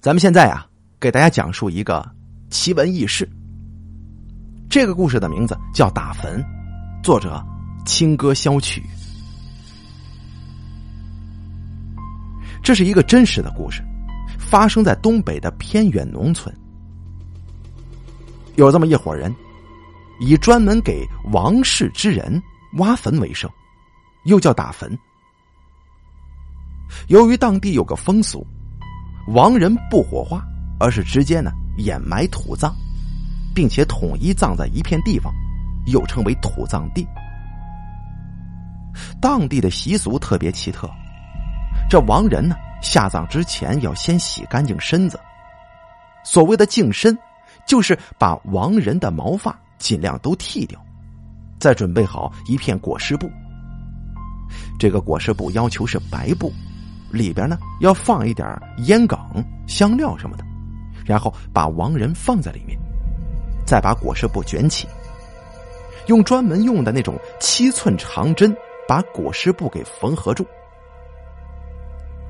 咱们现在啊，给大家讲述一个奇闻异事。这个故事的名字叫《打坟》，作者清歌消曲。这是一个真实的故事，发生在东北的偏远农村。有这么一伙人，以专门给王室之人挖坟为生，又叫打坟。由于当地有个风俗，亡人不火化，而是直接呢掩埋土葬，并且统一葬在一片地方，又称为土葬地。当地的习俗特别奇特，这亡人呢下葬之前要先洗干净身子。所谓的净身，就是把亡人的毛发尽量都剃掉，再准备好一片裹尸布。这个裹尸布要求是白布。里边呢要放一点烟梗、香料什么的，然后把亡人放在里面，再把裹尸布卷起，用专门用的那种七寸长针把裹尸布给缝合住。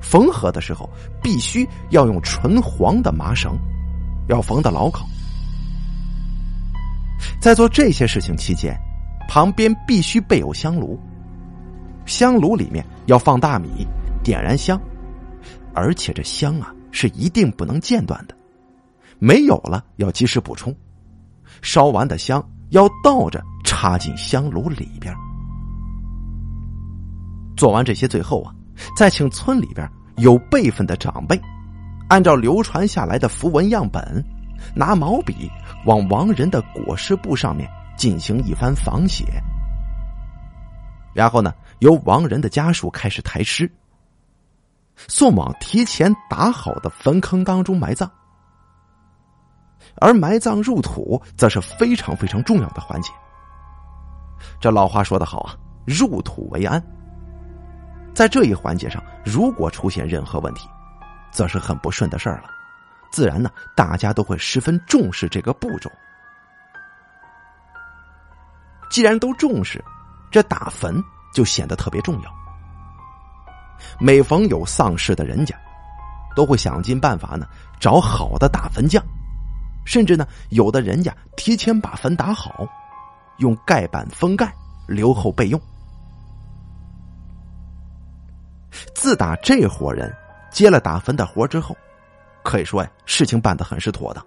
缝合的时候必须要用纯黄的麻绳，要缝的牢靠。在做这些事情期间，旁边必须备有香炉，香炉里面要放大米。点燃香，而且这香啊是一定不能间断的，没有了要及时补充。烧完的香要倒着插进香炉里边。做完这些，最后啊，再请村里边有辈分的长辈，按照流传下来的符文样本，拿毛笔往亡人的裹尸布上面进行一番仿写，然后呢，由亡人的家属开始抬尸。送往提前打好的坟坑当中埋葬，而埋葬入土则是非常非常重要的环节。这老话说得好啊，“入土为安”。在这一环节上，如果出现任何问题，则是很不顺的事儿了。自然呢，大家都会十分重视这个步骤。既然都重视，这打坟就显得特别重要。每逢有丧事的人家，都会想尽办法呢，找好的打坟匠，甚至呢，有的人家提前把坟打好，用盖板封盖，留后备用。自打这伙人接了打坟的活之后，可以说呀，事情办得很是妥当。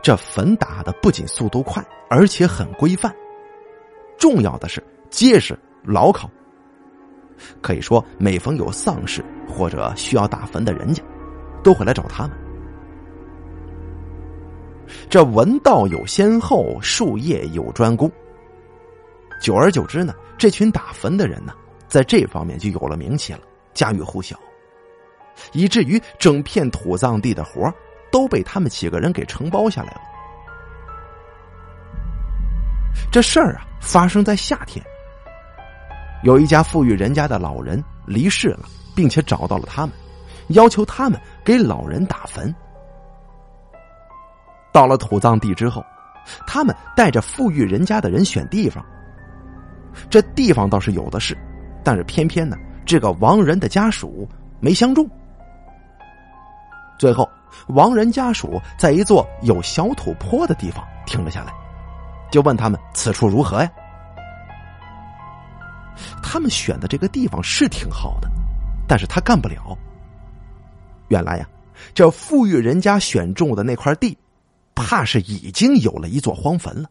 这坟打的不仅速度快，而且很规范，重要的是结实牢靠。可以说，每逢有丧事或者需要打坟的人家，都会来找他们。这文道有先后，术业有专攻。久而久之呢，这群打坟的人呢，在这方面就有了名气了，家喻户晓，以至于整片土葬地的活都被他们几个人给承包下来了。这事儿啊，发生在夏天。有一家富裕人家的老人离世了，并且找到了他们，要求他们给老人打坟。到了土葬地之后，他们带着富裕人家的人选地方。这地方倒是有的是，但是偏偏呢，这个亡人的家属没相中。最后，亡人家属在一座有小土坡的地方停了下来，就问他们此处如何呀？他们选的这个地方是挺好的，但是他干不了。原来呀，这富裕人家选中的那块地，怕是已经有了一座荒坟了。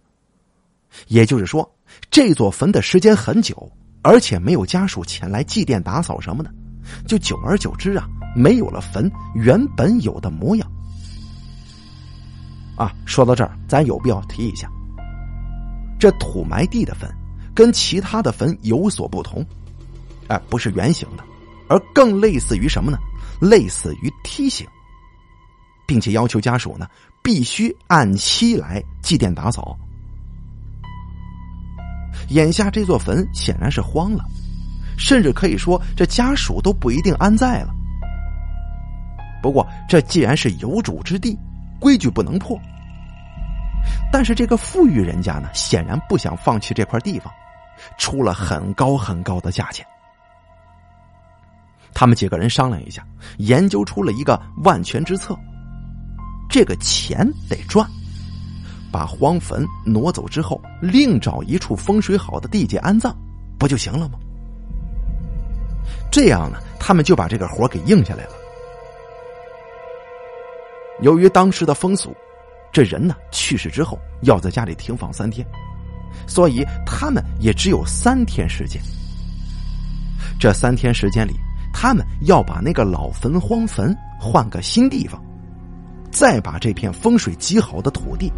也就是说，这座坟的时间很久，而且没有家属前来祭奠打扫什么的，就久而久之啊，没有了坟原本有的模样。啊，说到这儿，咱有必要提一下，这土埋地的坟。跟其他的坟有所不同，哎，不是圆形的，而更类似于什么呢？类似于梯形，并且要求家属呢必须按期来祭奠打扫。眼下这座坟显然是荒了，甚至可以说这家属都不一定安在了。不过这既然是有主之地，规矩不能破。但是这个富裕人家呢，显然不想放弃这块地方。出了很高很高的价钱，他们几个人商量一下，研究出了一个万全之策，这个钱得赚，把荒坟挪走之后，另找一处风水好的地界安葬，不就行了吗？这样呢，他们就把这个活给应下来了。由于当时的风俗，这人呢去世之后要在家里停放三天，所以他们也只有三天时间。这三天时间里，他们要把那个老坟荒坟换个新地方，再把这片风水极好的土地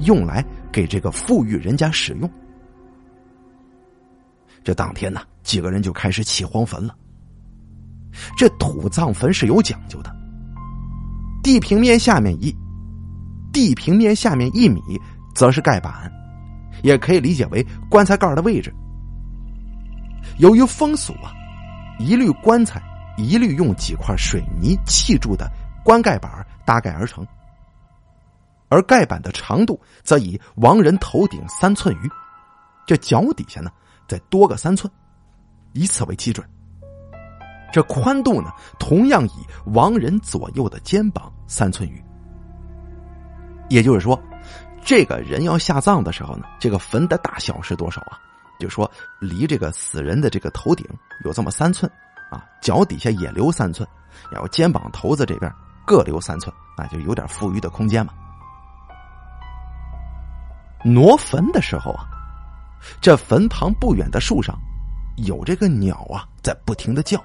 用来给这个富裕人家使用。这当天呢，几个人就开始起荒坟了。这土葬坟是有讲究的，地平面下面一，地平面下面一米，则是盖板，也可以理解为棺材盖的位置。由于风俗啊，一律棺材一律用几块水泥砌筑的棺盖板搭盖而成，而盖板的长度则以亡人头顶三寸余，这脚底下呢再多个三寸，以此为基准。这宽度呢，同样以亡人左右的肩膀三寸余。也就是说，这个人要下葬的时候呢，这个坟的大小是多少啊？就说离这个死人的这个头顶有这么三寸，啊，脚底下也留三寸，然后肩膀头子这边各留三寸，啊，就有点富裕的空间嘛。挪坟的时候啊，这坟旁不远的树上，有这个鸟啊，在不停的叫。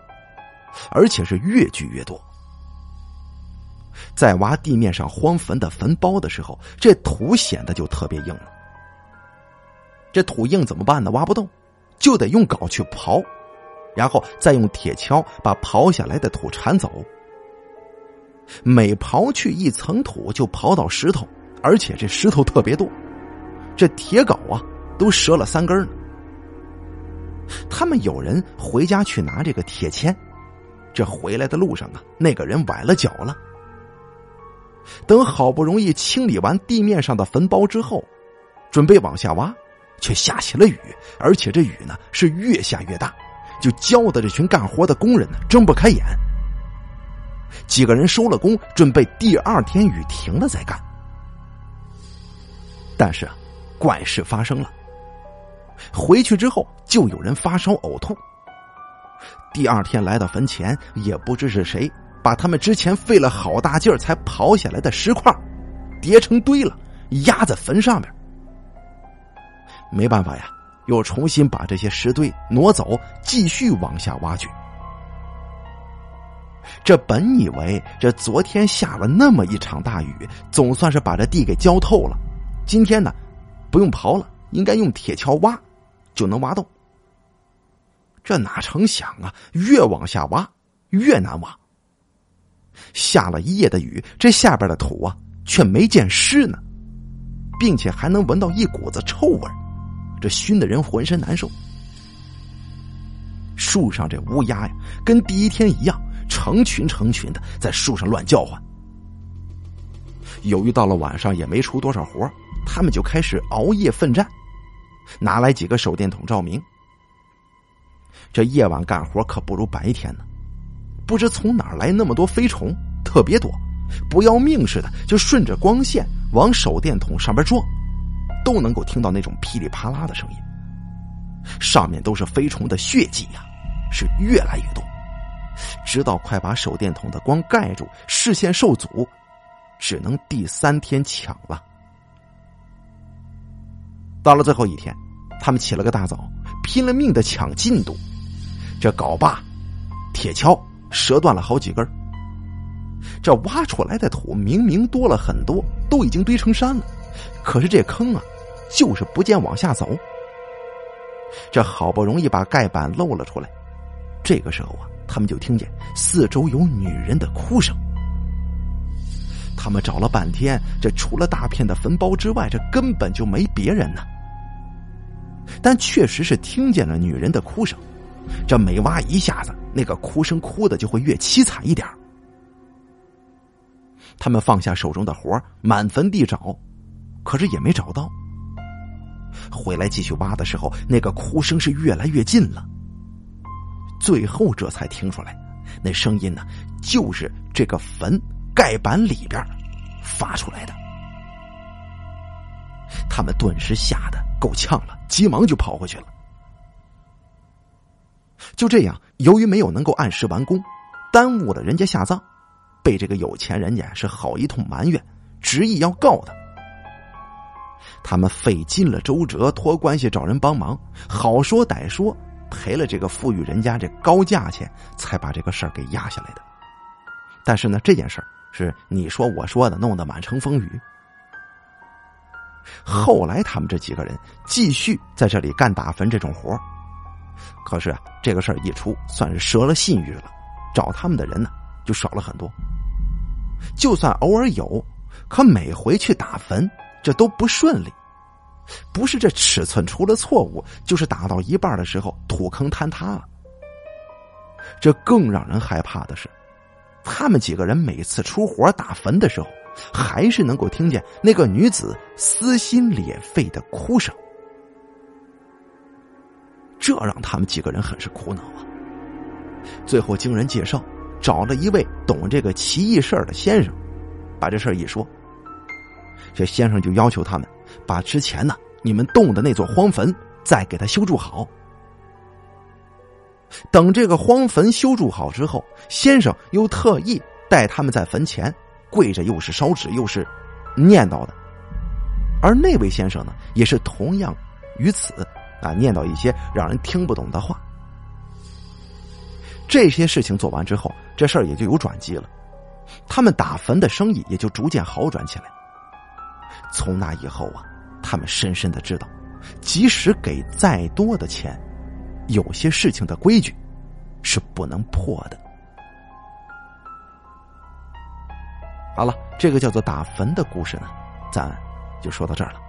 而且是越聚越多。在挖地面上荒坟的坟包的时候，这土显得就特别硬了。这土硬怎么办呢？挖不动，就得用镐去刨，然后再用铁锹把刨下来的土铲走。每刨去一层土，就刨到石头，而且这石头特别多，这铁镐啊都折了三根呢。他们有人回家去拿这个铁钎。这回来的路上啊，那个人崴了脚了。等好不容易清理完地面上的坟包之后，准备往下挖，却下起了雨，而且这雨呢是越下越大，就浇的这群干活的工人呢睁不开眼。几个人收了工，准备第二天雨停了再干。但是，怪事发生了。回去之后，就有人发烧呕吐。第二天来到坟前，也不知是谁把他们之前费了好大劲儿才刨下来的石块叠成堆了，压在坟上面。没办法呀，又重新把这些石堆挪走，继续往下挖掘。这本以为这昨天下了那么一场大雨，总算是把这地给浇透了，今天呢，不用刨了，应该用铁锹挖，就能挖动。这哪成想啊！越往下挖，越难挖。下了一夜的雨，这下边的土啊，却没见湿呢，并且还能闻到一股子臭味这熏的人浑身难受。树上这乌鸦呀，跟第一天一样，成群成群的在树上乱叫唤。由于到了晚上也没出多少活，他们就开始熬夜奋战，拿来几个手电筒照明。这夜晚干活可不如白天呢，不知从哪儿来那么多飞虫，特别多，不要命似的，就顺着光线往手电筒上边撞，都能够听到那种噼里啪啦的声音。上面都是飞虫的血迹呀，是越来越多，直到快把手电筒的光盖住，视线受阻，只能第三天抢了。到了最后一天，他们起了个大早，拼了命的抢进度。这镐把、铁锹折断了好几根这挖出来的土明明多了很多，都已经堆成山了，可是这坑啊，就是不见往下走。这好不容易把盖板露了出来，这个时候啊，他们就听见四周有女人的哭声。他们找了半天，这除了大片的坟包之外，这根本就没别人呢。但确实是听见了女人的哭声。这每挖一下子，那个哭声哭的就会越凄惨一点。他们放下手中的活满坟地找，可是也没找到。回来继续挖的时候，那个哭声是越来越近了。最后这才听出来，那声音呢，就是这个坟盖板里边发出来的。他们顿时吓得够呛了，急忙就跑回去了。就这样，由于没有能够按时完工，耽误了人家下葬，被这个有钱人家是好一通埋怨，执意要告他。他们费尽了周折，托关系找人帮忙，好说歹说，赔了这个富裕人家这高价钱，才把这个事儿给压下来的。但是呢，这件事儿是你说我说的，弄得满城风雨。后来他们这几个人继续在这里干打坟这种活儿可是啊，这个事儿一出，算是折了信誉了，找他们的人呢就少了很多。就算偶尔有，可每回去打坟，这都不顺利。不是这尺寸出了错误，就是打到一半的时候土坑坍塌了。这更让人害怕的是，他们几个人每次出活打坟的时候，还是能够听见那个女子撕心裂肺的哭声。这让他们几个人很是苦恼啊。最后经人介绍，找了一位懂这个奇异事儿的先生，把这事儿一说，这先生就要求他们把之前呢你们动的那座荒坟再给他修筑好。等这个荒坟修筑好之后，先生又特意带他们在坟前跪着，又是烧纸又是念叨的。而那位先生呢，也是同样于此。啊，念叨一些让人听不懂的话。这些事情做完之后，这事儿也就有转机了，他们打坟的生意也就逐渐好转起来。从那以后啊，他们深深的知道，即使给再多的钱，有些事情的规矩是不能破的。好了，这个叫做打坟的故事呢，咱就说到这儿了。